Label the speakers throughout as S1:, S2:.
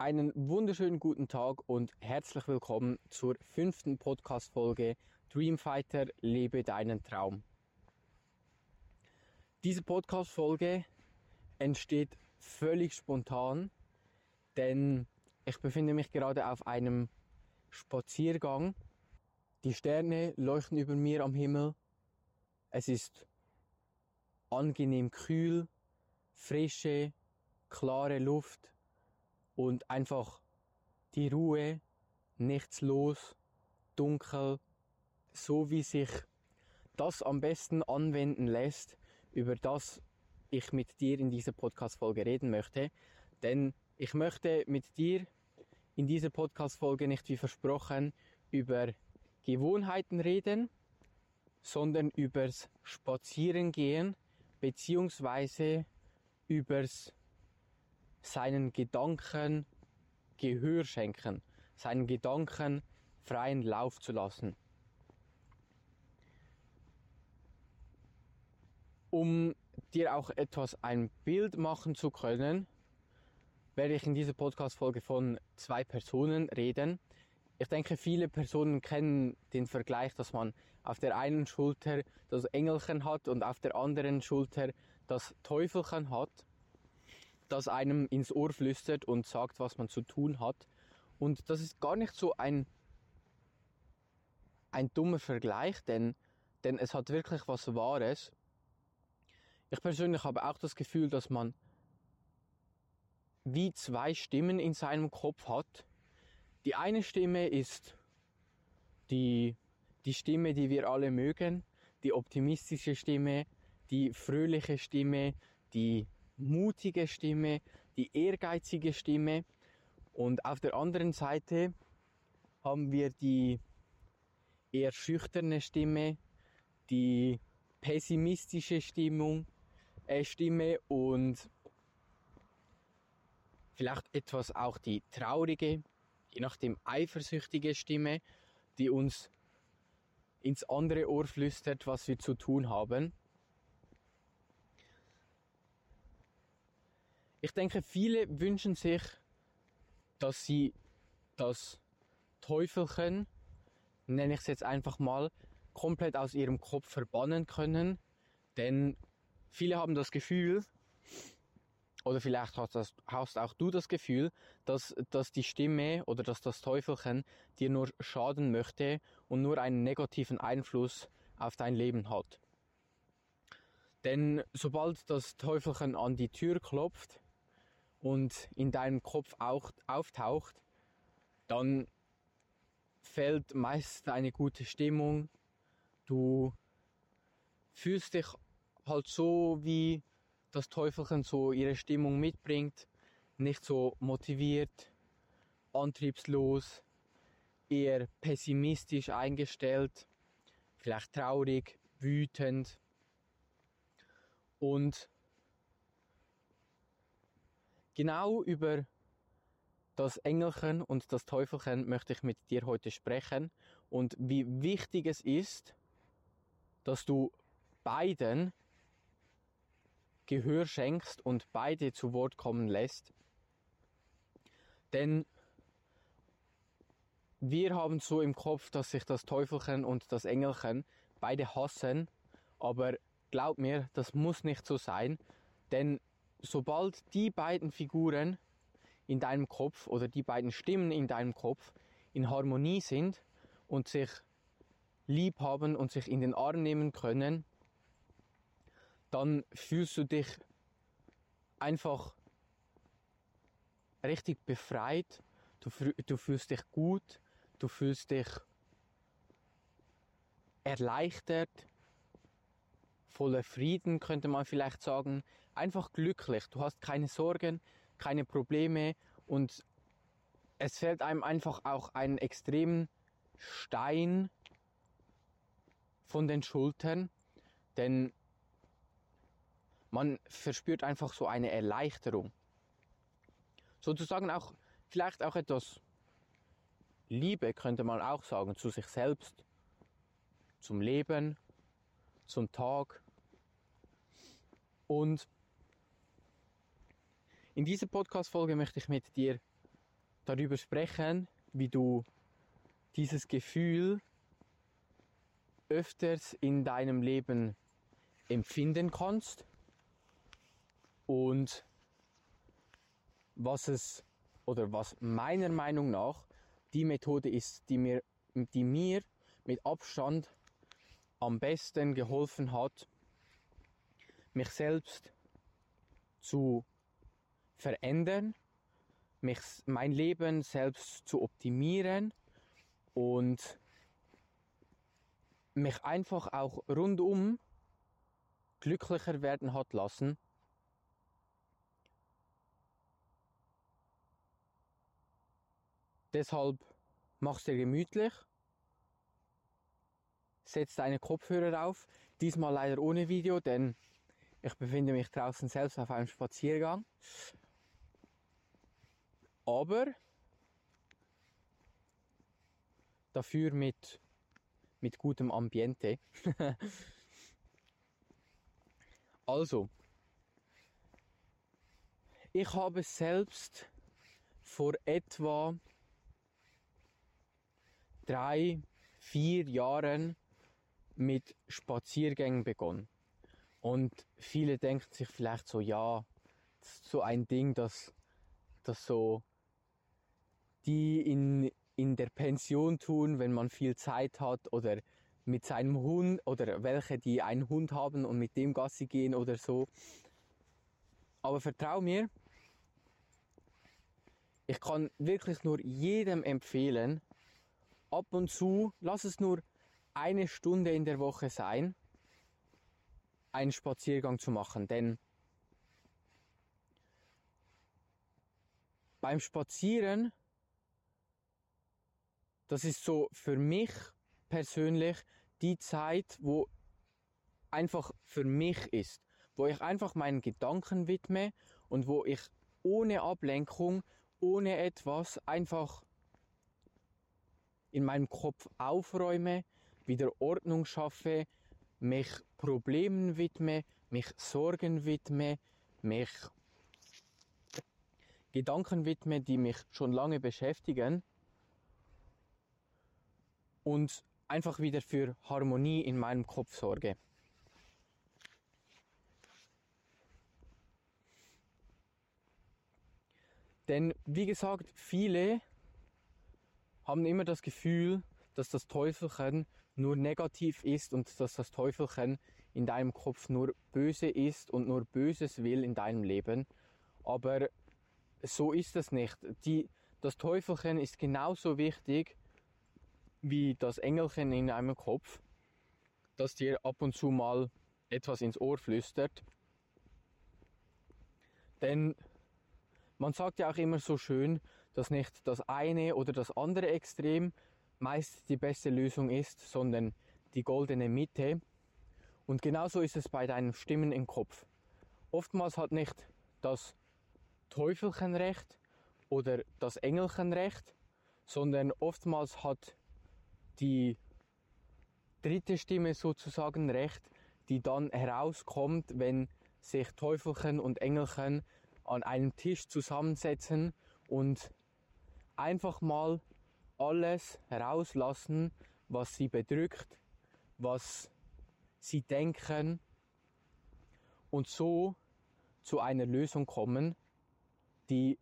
S1: Einen wunderschönen guten Tag und herzlich willkommen zur fünften Podcast-Folge Dreamfighter, lebe deinen Traum. Diese Podcast-Folge entsteht völlig spontan, denn ich befinde mich gerade auf einem Spaziergang. Die Sterne leuchten über mir am Himmel. Es ist angenehm kühl, frische, klare Luft und einfach die Ruhe, nichts los, dunkel, so wie sich das am besten anwenden lässt, über das ich mit dir in dieser Podcast-Folge reden möchte. Denn ich möchte mit dir in dieser Podcast-Folge nicht wie versprochen über Gewohnheiten reden, sondern übers Spazierengehen beziehungsweise übers seinen Gedanken Gehör schenken, seinen Gedanken freien Lauf zu lassen. Um dir auch etwas ein Bild machen zu können, werde ich in dieser Podcast-Folge von zwei Personen reden. Ich denke, viele Personen kennen den Vergleich, dass man auf der einen Schulter das Engelchen hat und auf der anderen Schulter das Teufelchen hat das einem ins Ohr flüstert und sagt, was man zu tun hat. Und das ist gar nicht so ein, ein dummer Vergleich, denn, denn es hat wirklich was Wahres. Ich persönlich habe auch das Gefühl, dass man wie zwei Stimmen in seinem Kopf hat. Die eine Stimme ist die, die Stimme, die wir alle mögen, die optimistische Stimme, die fröhliche Stimme, die mutige Stimme, die ehrgeizige Stimme. Und auf der anderen Seite haben wir die eher schüchterne Stimme, die pessimistische Stimmung, äh, Stimme und vielleicht etwas auch die traurige, je nachdem eifersüchtige Stimme, die uns ins andere Ohr flüstert, was wir zu tun haben. Ich denke, viele wünschen sich, dass sie das Teufelchen, nenne ich es jetzt einfach mal, komplett aus ihrem Kopf verbannen können. Denn viele haben das Gefühl, oder vielleicht hast, das, hast auch du das Gefühl, dass, dass die Stimme oder dass das Teufelchen dir nur schaden möchte und nur einen negativen Einfluss auf dein Leben hat. Denn sobald das Teufelchen an die Tür klopft, und in deinem Kopf auch auftaucht, dann fällt meist eine gute Stimmung. Du fühlst dich halt so, wie das Teufelchen so ihre Stimmung mitbringt. Nicht so motiviert, antriebslos, eher pessimistisch eingestellt, vielleicht traurig, wütend. Und Genau über das Engelchen und das Teufelchen möchte ich mit dir heute sprechen. Und wie wichtig es ist, dass du beiden Gehör schenkst und beide zu Wort kommen lässt. Denn wir haben so im Kopf, dass sich das Teufelchen und das Engelchen beide hassen, aber glaub mir, das muss nicht so sein, denn sobald die beiden Figuren in deinem Kopf oder die beiden Stimmen in deinem Kopf in Harmonie sind und sich lieb haben und sich in den Arm nehmen können, dann fühlst du dich einfach richtig befreit, du, du fühlst dich gut, du fühlst dich erleichtert, voller Frieden, könnte man vielleicht sagen. Einfach glücklich. Du hast keine Sorgen, keine Probleme und es fällt einem einfach auch ein extremen Stein von den Schultern, denn man verspürt einfach so eine Erleichterung. Sozusagen auch, vielleicht auch etwas Liebe könnte man auch sagen zu sich selbst, zum Leben zum Tag. Und in dieser Podcast-Folge möchte ich mit dir darüber sprechen, wie du dieses Gefühl öfters in deinem Leben empfinden kannst und was es oder was meiner Meinung nach die Methode ist, die mir, die mir mit Abstand am besten geholfen hat, mich selbst zu verändern, mich, mein Leben selbst zu optimieren und mich einfach auch rundum glücklicher werden hat lassen. Deshalb mach's dir gemütlich, setz deine Kopfhörer auf, diesmal leider ohne Video, denn ich befinde mich draußen selbst auf einem Spaziergang. Aber dafür mit, mit gutem Ambiente. also, ich habe selbst vor etwa drei, vier Jahren mit Spaziergängen begonnen. Und viele denken sich vielleicht so, ja, das ist so ein Ding, dass, das so die in, in der Pension tun, wenn man viel Zeit hat oder mit seinem Hund oder welche, die einen Hund haben und mit dem Gassi gehen oder so. Aber vertrau mir, ich kann wirklich nur jedem empfehlen, ab und zu, lass es nur eine Stunde in der Woche sein, einen Spaziergang zu machen. Denn beim Spazieren, das ist so für mich persönlich die Zeit, wo einfach für mich ist, wo ich einfach meinen Gedanken widme und wo ich ohne Ablenkung, ohne etwas einfach in meinem Kopf aufräume, wieder Ordnung schaffe, mich Problemen widme, mich Sorgen widme, mich Gedanken widme, die mich schon lange beschäftigen und einfach wieder für Harmonie in meinem Kopf sorge. Denn wie gesagt, viele haben immer das Gefühl, dass das Teufelchen nur negativ ist und dass das Teufelchen in deinem Kopf nur böse ist und nur Böses will in deinem Leben. Aber so ist es nicht. Die, das Teufelchen ist genauso wichtig wie das Engelchen in deinem Kopf, das dir ab und zu mal etwas ins Ohr flüstert. Denn man sagt ja auch immer so schön, dass nicht das eine oder das andere Extrem meist die beste Lösung ist, sondern die goldene Mitte. Und genauso ist es bei deinen Stimmen im Kopf. Oftmals hat nicht das Teufelchen recht oder das Engelchen recht, sondern oftmals hat die dritte Stimme sozusagen recht, die dann herauskommt, wenn sich Teufelchen und Engelchen an einem Tisch zusammensetzen und einfach mal alles herauslassen, was sie bedrückt, was sie denken und so zu einer Lösung kommen, die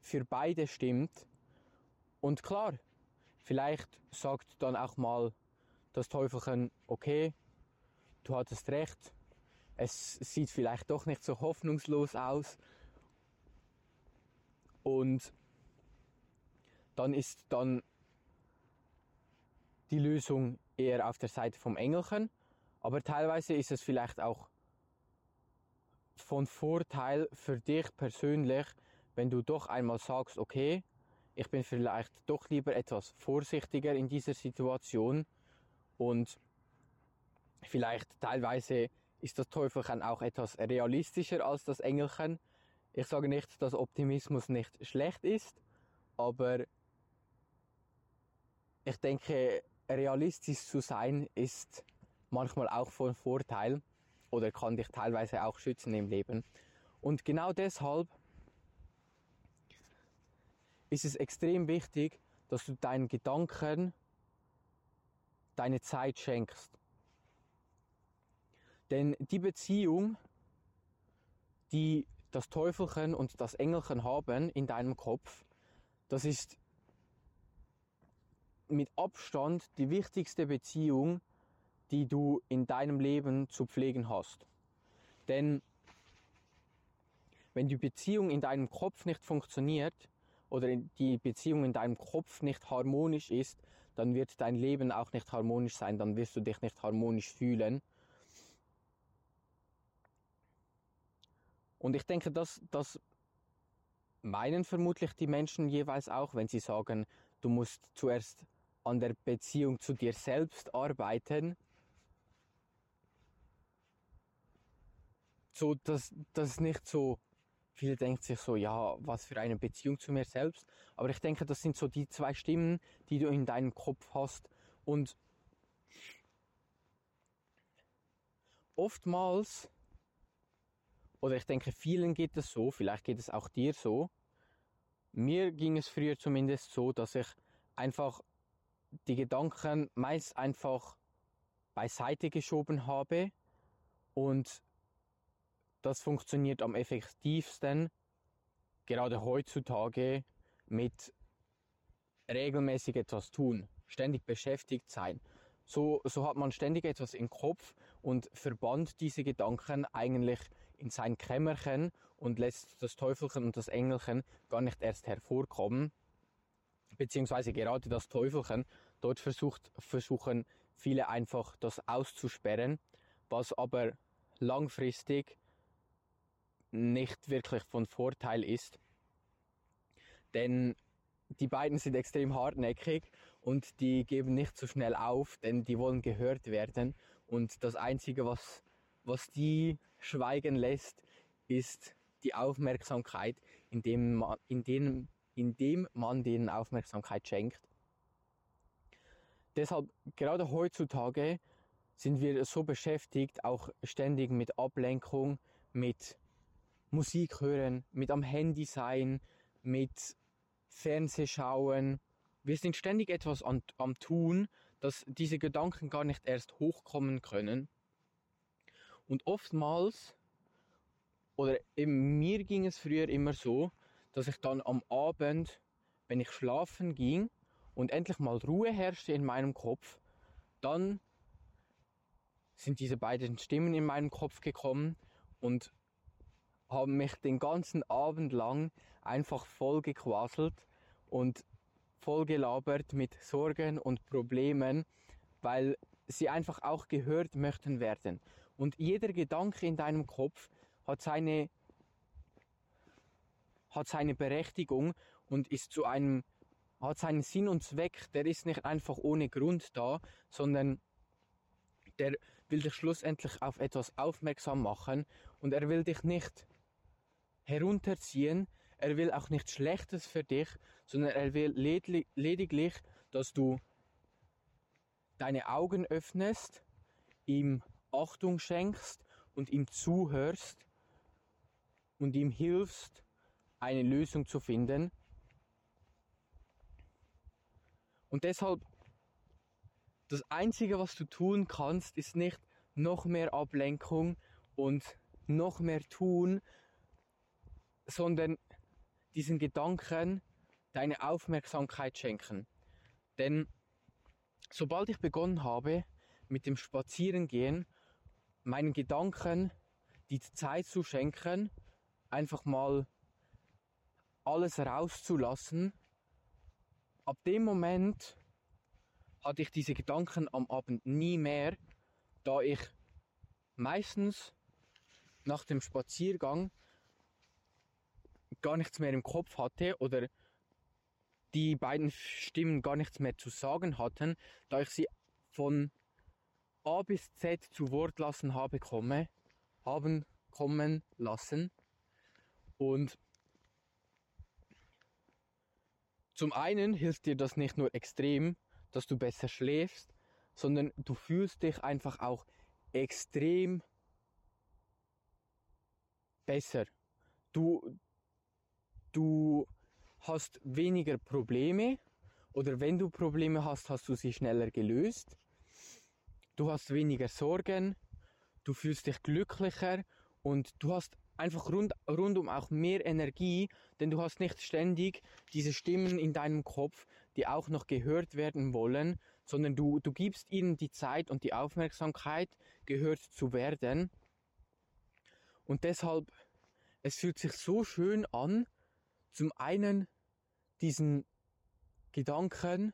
S1: für beide stimmt. Und klar, vielleicht sagt dann auch mal das Teufelchen, okay, du hattest recht, es sieht vielleicht doch nicht so hoffnungslos aus. Und dann ist dann die Lösung eher auf der Seite vom Engelchen. Aber teilweise ist es vielleicht auch von Vorteil für dich persönlich, wenn du doch einmal sagst, okay, ich bin vielleicht doch lieber etwas vorsichtiger in dieser Situation und vielleicht teilweise ist das Teufelchen auch etwas realistischer als das Engelchen. Ich sage nicht, dass Optimismus nicht schlecht ist, aber ich denke, realistisch zu sein ist manchmal auch von Vorteil oder kann dich teilweise auch schützen im Leben. Und genau deshalb ist es extrem wichtig, dass du deinen Gedanken deine Zeit schenkst. Denn die Beziehung, die das Teufelchen und das Engelchen haben in deinem Kopf, das ist mit Abstand die wichtigste Beziehung, die du in deinem Leben zu pflegen hast. Denn wenn die Beziehung in deinem Kopf nicht funktioniert oder die Beziehung in deinem Kopf nicht harmonisch ist, dann wird dein Leben auch nicht harmonisch sein, dann wirst du dich nicht harmonisch fühlen. Und ich denke, dass das meinen vermutlich die Menschen jeweils auch, wenn sie sagen, du musst zuerst an der Beziehung zu dir selbst arbeiten. So, dass das nicht so, viele denken sich so, ja, was für eine Beziehung zu mir selbst. Aber ich denke, das sind so die zwei Stimmen, die du in deinem Kopf hast. Und oftmals, oder ich denke, vielen geht es so, vielleicht geht es auch dir so. Mir ging es früher zumindest so, dass ich einfach die Gedanken meist einfach beiseite geschoben habe und das funktioniert am effektivsten gerade heutzutage mit regelmäßig etwas tun, ständig beschäftigt sein. So, so hat man ständig etwas im Kopf und verbannt diese Gedanken eigentlich in sein Kämmerchen und lässt das Teufelchen und das Engelchen gar nicht erst hervorkommen beziehungsweise gerade das Teufelchen, dort versucht, versuchen viele einfach das auszusperren, was aber langfristig nicht wirklich von Vorteil ist. Denn die beiden sind extrem hartnäckig und die geben nicht so schnell auf, denn die wollen gehört werden. Und das Einzige, was, was die schweigen lässt, ist die Aufmerksamkeit, indem man, indem indem man denen Aufmerksamkeit schenkt. Deshalb, gerade heutzutage, sind wir so beschäftigt, auch ständig mit Ablenkung, mit Musik hören, mit am Handy sein, mit Fernsehschauen. Wir sind ständig etwas an, am Tun, dass diese Gedanken gar nicht erst hochkommen können. Und oftmals, oder eben mir ging es früher immer so, dass ich dann am Abend, wenn ich schlafen ging und endlich mal Ruhe herrschte in meinem Kopf, dann sind diese beiden Stimmen in meinem Kopf gekommen und haben mich den ganzen Abend lang einfach voll gequasselt und voll gelabert mit Sorgen und Problemen, weil sie einfach auch gehört möchten werden. Und jeder Gedanke in deinem Kopf hat seine hat seine Berechtigung und ist zu einem, hat seinen Sinn und Zweck, der ist nicht einfach ohne Grund da, sondern der will dich schlussendlich auf etwas aufmerksam machen und er will dich nicht herunterziehen, er will auch nichts Schlechtes für dich, sondern er will lediglich, dass du deine Augen öffnest, ihm Achtung schenkst und ihm zuhörst und ihm hilfst, eine Lösung zu finden. Und deshalb, das Einzige, was du tun kannst, ist nicht noch mehr Ablenkung und noch mehr tun, sondern diesen Gedanken deine Aufmerksamkeit schenken. Denn sobald ich begonnen habe mit dem Spazierengehen, meinen Gedanken die Zeit zu schenken, einfach mal alles rauszulassen. Ab dem Moment hatte ich diese Gedanken am Abend nie mehr, da ich meistens nach dem Spaziergang gar nichts mehr im Kopf hatte oder die beiden Stimmen gar nichts mehr zu sagen hatten, da ich sie von A bis Z zu Wort lassen habe komme, haben kommen lassen und Zum einen hilft dir das nicht nur extrem, dass du besser schläfst, sondern du fühlst dich einfach auch extrem besser. Du, du hast weniger Probleme oder wenn du Probleme hast, hast du sie schneller gelöst. Du hast weniger Sorgen, du fühlst dich glücklicher und du hast einfach rund, rundum auch mehr Energie, denn du hast nicht ständig diese Stimmen in deinem Kopf, die auch noch gehört werden wollen, sondern du, du gibst ihnen die Zeit und die Aufmerksamkeit, gehört zu werden. Und deshalb, es fühlt sich so schön an, zum einen diesen Gedanken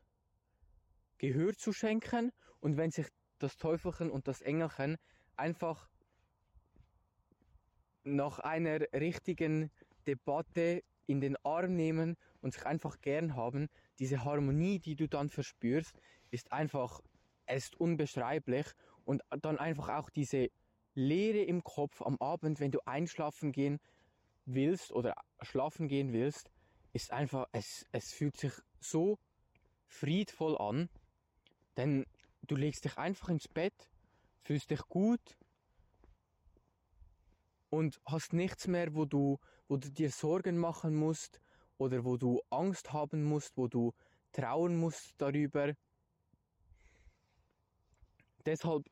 S1: Gehör zu schenken und wenn sich das Teufelchen und das Engelchen einfach nach einer richtigen Debatte in den Arm nehmen und sich einfach gern haben, diese Harmonie, die du dann verspürst, ist einfach, ist unbeschreiblich und dann einfach auch diese Leere im Kopf am Abend, wenn du einschlafen gehen willst oder schlafen gehen willst, ist einfach, es, es fühlt sich so friedvoll an, denn du legst dich einfach ins Bett, fühlst dich gut und hast nichts mehr, wo du, wo du dir Sorgen machen musst oder wo du Angst haben musst, wo du trauen musst darüber. Deshalb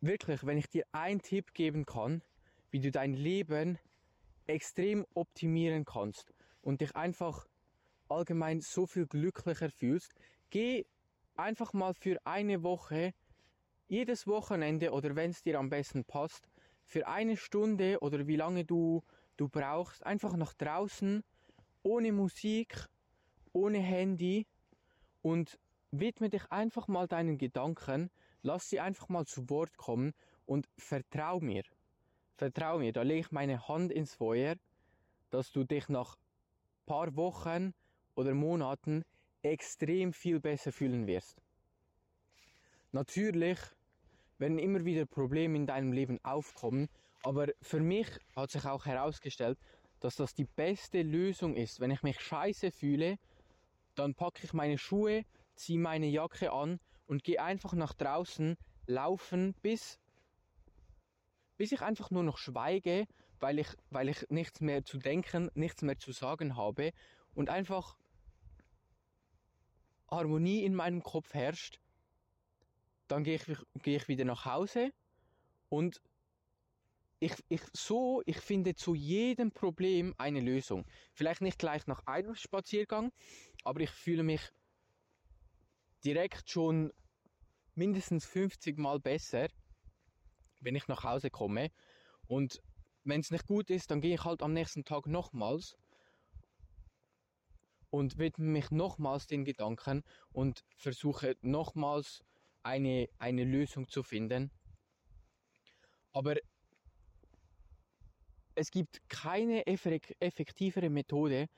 S1: wirklich, wenn ich dir einen Tipp geben kann, wie du dein Leben extrem optimieren kannst und dich einfach allgemein so viel glücklicher fühlst, geh einfach mal für eine Woche, jedes Wochenende oder wenn es dir am besten passt, für eine Stunde oder wie lange du, du brauchst, einfach nach draußen, ohne Musik, ohne Handy und widme dich einfach mal deinen Gedanken, lass sie einfach mal zu Wort kommen und vertrau mir. Vertrau mir, da lege ich meine Hand ins Feuer, dass du dich nach paar Wochen oder Monaten extrem viel besser fühlen wirst. Natürlich werden immer wieder Probleme in deinem Leben aufkommen, aber für mich hat sich auch herausgestellt, dass das die beste Lösung ist. Wenn ich mich scheiße fühle, dann packe ich meine Schuhe, ziehe meine Jacke an und gehe einfach nach draußen laufen, bis, bis ich einfach nur noch schweige, weil ich, weil ich nichts mehr zu denken, nichts mehr zu sagen habe und einfach Harmonie in meinem Kopf herrscht dann gehe ich, gehe ich wieder nach Hause und ich, ich, so, ich finde zu jedem Problem eine Lösung. Vielleicht nicht gleich nach einem Spaziergang, aber ich fühle mich direkt schon mindestens 50 Mal besser, wenn ich nach Hause komme. Und wenn es nicht gut ist, dann gehe ich halt am nächsten Tag nochmals und widme mich nochmals den Gedanken und versuche nochmals eine, eine Lösung zu finden. Aber es gibt keine effektivere Methode,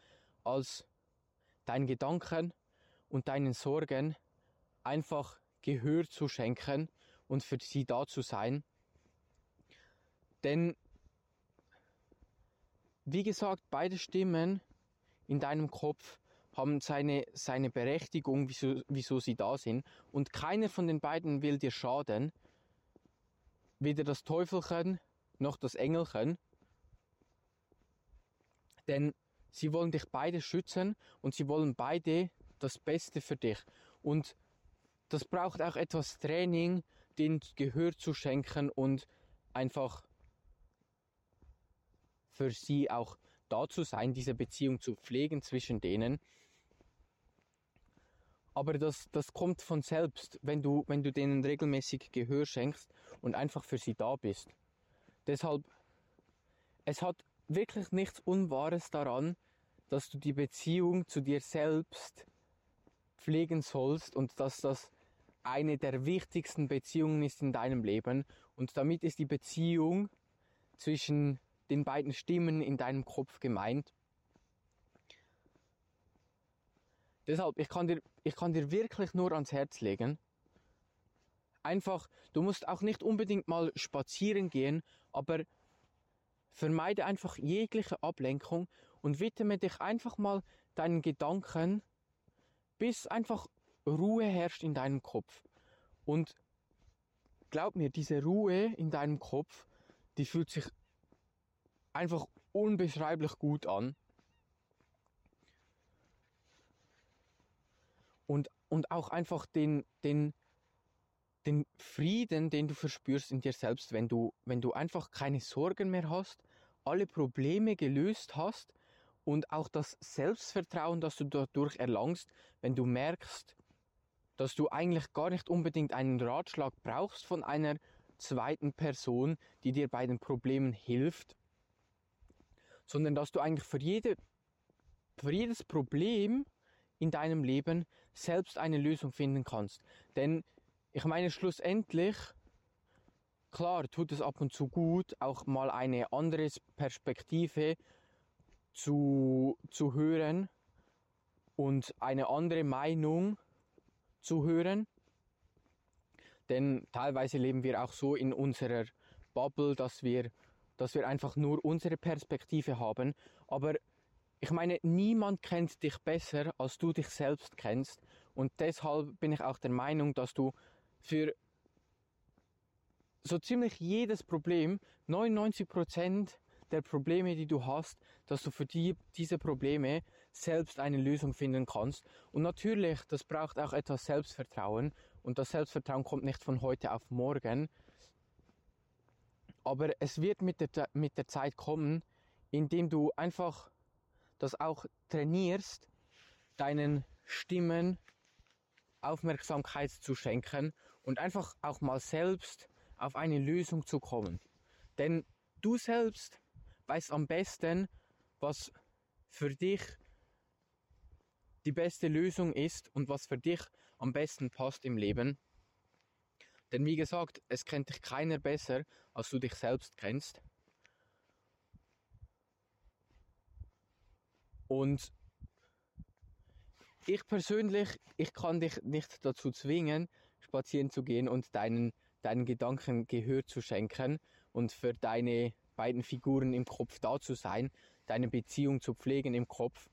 S1: als deinen Gedanken und deinen Sorgen einfach Gehör zu schenken und für sie da zu sein. Denn, wie gesagt, beide Stimmen in deinem Kopf haben seine, seine Berechtigung, wieso, wieso sie da sind. Und keiner von den beiden will dir schaden. Weder das Teufelchen noch das Engelchen. Denn sie wollen dich beide schützen und sie wollen beide das Beste für dich. Und das braucht auch etwas Training, den Gehör zu schenken und einfach für sie auch da zu sein, diese Beziehung zu pflegen zwischen denen. Aber das, das kommt von selbst, wenn du, wenn du denen regelmäßig Gehör schenkst und einfach für sie da bist. Deshalb, es hat wirklich nichts Unwahres daran, dass du die Beziehung zu dir selbst pflegen sollst und dass das eine der wichtigsten Beziehungen ist in deinem Leben. Und damit ist die Beziehung zwischen den beiden Stimmen in deinem Kopf gemeint. Deshalb, ich kann dir, ich kann dir wirklich nur ans Herz legen. Einfach, du musst auch nicht unbedingt mal spazieren gehen, aber vermeide einfach jegliche Ablenkung und widme dich einfach mal deinen Gedanken, bis einfach Ruhe herrscht in deinem Kopf. Und glaub mir, diese Ruhe in deinem Kopf, die fühlt sich einfach unbeschreiblich gut an. und, und auch einfach den, den, den Frieden, den du verspürst in dir selbst, wenn du, wenn du einfach keine Sorgen mehr hast, alle Probleme gelöst hast und auch das Selbstvertrauen, das du dadurch erlangst, wenn du merkst, dass du eigentlich gar nicht unbedingt einen Ratschlag brauchst von einer zweiten Person, die dir bei den Problemen hilft, sondern dass du eigentlich für, jede, für jedes Problem in deinem Leben selbst eine Lösung finden kannst. Denn ich meine, schlussendlich, klar, tut es ab und zu gut, auch mal eine andere Perspektive zu, zu hören und eine andere Meinung zu hören. Denn teilweise leben wir auch so in unserer Bubble, dass wir, dass wir einfach nur unsere Perspektive haben. Aber ich meine, niemand kennt dich besser, als du dich selbst kennst. Und deshalb bin ich auch der Meinung, dass du für so ziemlich jedes Problem, 99 der Probleme, die du hast, dass du für die, diese Probleme selbst eine Lösung finden kannst. Und natürlich, das braucht auch etwas Selbstvertrauen. Und das Selbstvertrauen kommt nicht von heute auf morgen. Aber es wird mit der, mit der Zeit kommen, indem du einfach das auch trainierst, deinen Stimmen Aufmerksamkeit zu schenken und einfach auch mal selbst auf eine Lösung zu kommen. Denn du selbst weißt am besten, was für dich die beste Lösung ist und was für dich am besten passt im Leben. Denn wie gesagt, es kennt dich keiner besser, als du dich selbst kennst. Und ich persönlich, ich kann dich nicht dazu zwingen, spazieren zu gehen und deinen, deinen Gedanken Gehör zu schenken und für deine beiden Figuren im Kopf da zu sein, deine Beziehung zu pflegen im Kopf.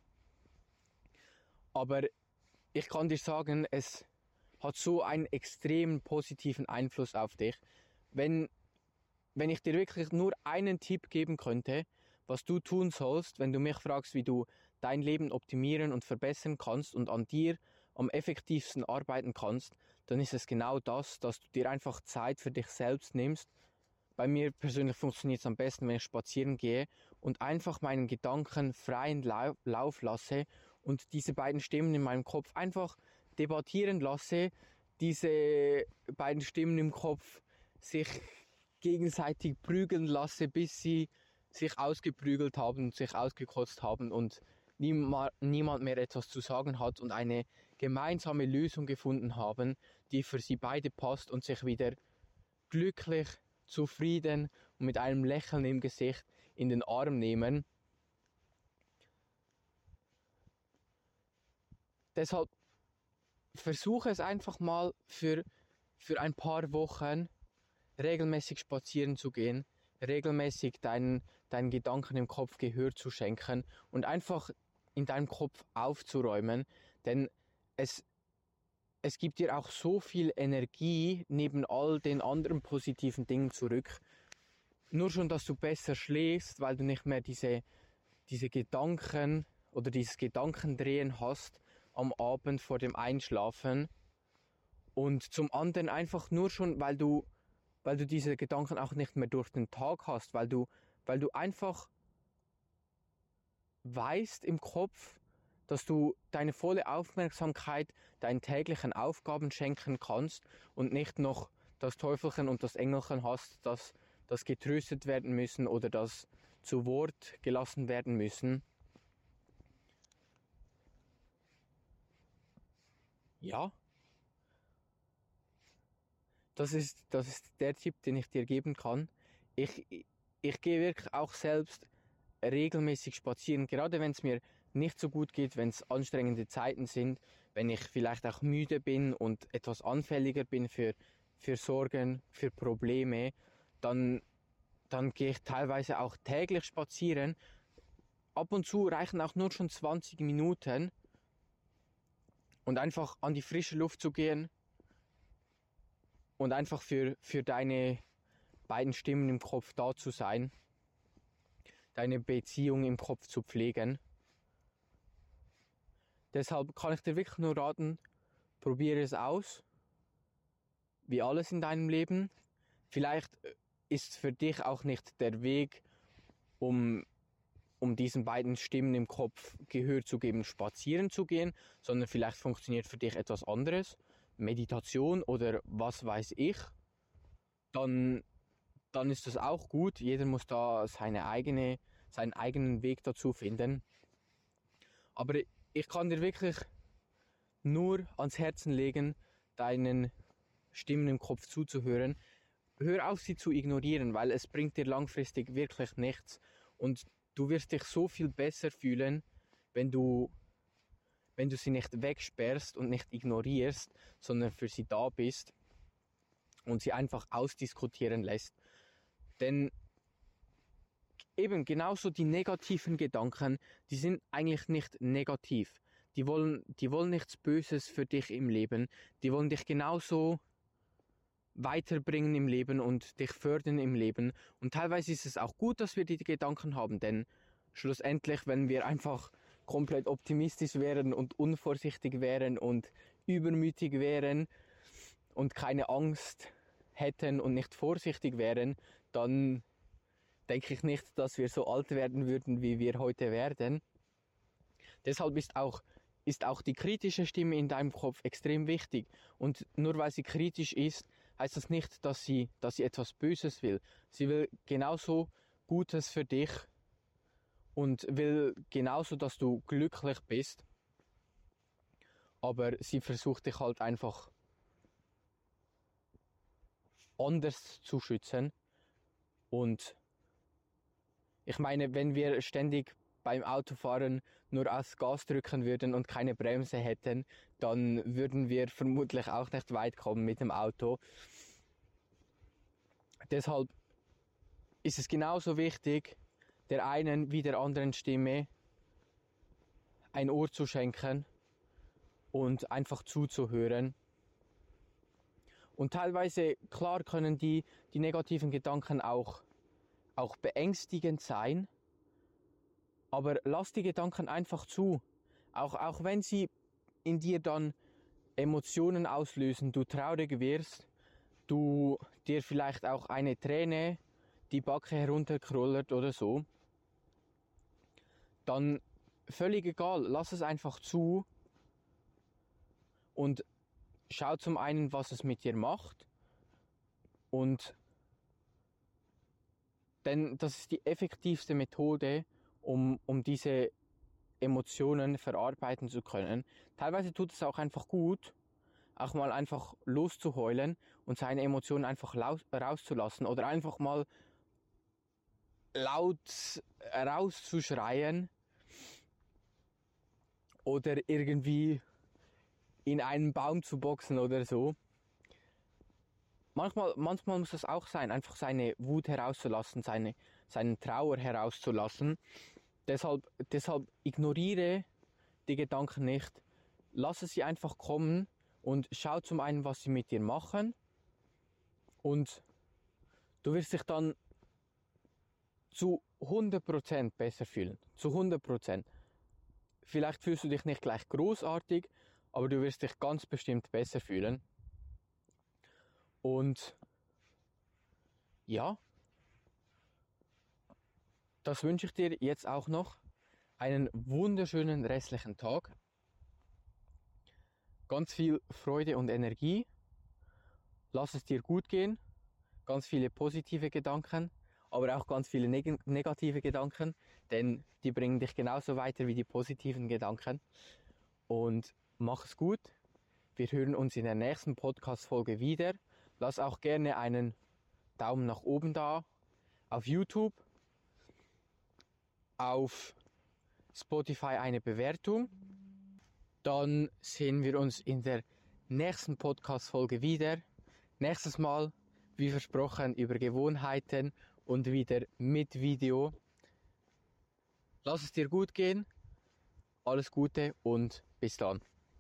S1: Aber ich kann dir sagen, es hat so einen extrem positiven Einfluss auf dich. Wenn, wenn ich dir wirklich nur einen Tipp geben könnte, was du tun sollst, wenn du mich fragst, wie du dein Leben optimieren und verbessern kannst und an dir am effektivsten arbeiten kannst, dann ist es genau das, dass du dir einfach Zeit für dich selbst nimmst. Bei mir persönlich funktioniert es am besten, wenn ich spazieren gehe und einfach meinen Gedanken freien Lauf lasse und diese beiden Stimmen in meinem Kopf einfach debattieren lasse, diese beiden Stimmen im Kopf sich gegenseitig prügeln lasse, bis sie sich ausgeprügelt haben, sich ausgekotzt haben und niemand mehr etwas zu sagen hat und eine gemeinsame Lösung gefunden haben, die für sie beide passt und sich wieder glücklich, zufrieden und mit einem Lächeln im Gesicht in den Arm nehmen. Deshalb versuche es einfach mal für, für ein paar Wochen regelmäßig spazieren zu gehen, regelmäßig deinen, deinen Gedanken im Kopf Gehör zu schenken und einfach in deinem Kopf aufzuräumen, denn es, es gibt dir auch so viel Energie neben all den anderen positiven Dingen zurück. Nur schon, dass du besser schläfst, weil du nicht mehr diese, diese Gedanken oder dieses Gedankendrehen hast am Abend vor dem Einschlafen. Und zum anderen einfach nur schon, weil du, weil du diese Gedanken auch nicht mehr durch den Tag hast, weil du, weil du einfach weißt im Kopf, dass du deine volle Aufmerksamkeit deinen täglichen Aufgaben schenken kannst und nicht noch das Teufelchen und das Engelchen hast, das, das getröstet werden müssen oder das zu Wort gelassen werden müssen. Ja, das ist, das ist der Tipp, den ich dir geben kann. Ich, ich gehe wirklich auch selbst regelmäßig spazieren, gerade wenn es mir nicht so gut geht, wenn es anstrengende Zeiten sind, wenn ich vielleicht auch müde bin und etwas anfälliger bin für, für Sorgen, für Probleme, dann, dann gehe ich teilweise auch täglich spazieren. Ab und zu reichen auch nur schon 20 Minuten und einfach an die frische Luft zu gehen und einfach für, für deine beiden Stimmen im Kopf da zu sein deine Beziehung im Kopf zu pflegen. Deshalb kann ich dir wirklich nur raten, probiere es aus. Wie alles in deinem Leben. Vielleicht ist für dich auch nicht der Weg, um, um diesen beiden Stimmen im Kopf Gehör zu geben, spazieren zu gehen, sondern vielleicht funktioniert für dich etwas anderes, Meditation oder was weiß ich, dann, dann ist das auch gut. Jeder muss da seine eigene, seinen eigenen Weg dazu finden. Aber ich kann dir wirklich nur ans Herzen legen, deinen Stimmen im Kopf zuzuhören, hör auf, sie zu ignorieren, weil es bringt dir langfristig wirklich nichts. Und du wirst dich so viel besser fühlen, wenn du, wenn du sie nicht wegsperrst und nicht ignorierst, sondern für sie da bist und sie einfach ausdiskutieren lässt. Denn eben genauso die negativen Gedanken, die sind eigentlich nicht negativ. Die wollen, die wollen nichts Böses für dich im Leben. Die wollen dich genauso weiterbringen im Leben und dich fördern im Leben. Und teilweise ist es auch gut, dass wir die Gedanken haben, denn schlussendlich, wenn wir einfach komplett optimistisch wären und unvorsichtig wären und übermütig wären und keine Angst hätten und nicht vorsichtig wären, dann denke ich nicht, dass wir so alt werden würden, wie wir heute werden. Deshalb ist auch, ist auch die kritische Stimme in deinem Kopf extrem wichtig. Und nur weil sie kritisch ist, heißt das nicht, dass sie, dass sie etwas Böses will. Sie will genauso Gutes für dich und will genauso, dass du glücklich bist. Aber sie versucht dich halt einfach anders zu schützen. Und ich meine, wenn wir ständig beim Autofahren nur aufs Gas drücken würden und keine Bremse hätten, dann würden wir vermutlich auch nicht weit kommen mit dem Auto. Deshalb ist es genauso wichtig, der einen wie der anderen Stimme ein Ohr zu schenken und einfach zuzuhören. Und teilweise, klar, können die, die negativen Gedanken auch, auch beängstigend sein, aber lass die Gedanken einfach zu. Auch, auch wenn sie in dir dann Emotionen auslösen, du traurig wirst, du dir vielleicht auch eine Träne die Backe herunterkrollert oder so, dann völlig egal, lass es einfach zu und schau zum einen, was es mit dir macht und denn das ist die effektivste Methode, um, um diese Emotionen verarbeiten zu können. Teilweise tut es auch einfach gut, auch mal einfach loszuheulen und seine Emotionen einfach rauszulassen oder einfach mal laut rauszuschreien oder irgendwie in einen Baum zu boxen oder so. Manchmal, manchmal muss das auch sein, einfach seine Wut herauszulassen, seine, seinen Trauer herauszulassen. Deshalb, deshalb ignoriere die Gedanken nicht, lasse sie einfach kommen und schau zum einen, was sie mit dir machen und du wirst dich dann zu 100% besser fühlen. Zu 100%. Vielleicht fühlst du dich nicht gleich großartig, aber du wirst dich ganz bestimmt besser fühlen. Und ja, das wünsche ich dir jetzt auch noch. Einen wunderschönen restlichen Tag. Ganz viel Freude und Energie. Lass es dir gut gehen. Ganz viele positive Gedanken, aber auch ganz viele neg negative Gedanken, denn die bringen dich genauso weiter wie die positiven Gedanken. Und mach es gut. Wir hören uns in der nächsten Podcast-Folge wieder. Lass auch gerne einen Daumen nach oben da auf YouTube, auf Spotify eine Bewertung. Dann sehen wir uns in der nächsten Podcast-Folge wieder. Nächstes Mal, wie versprochen, über Gewohnheiten und wieder mit Video. Lass es dir gut gehen. Alles Gute und bis dann.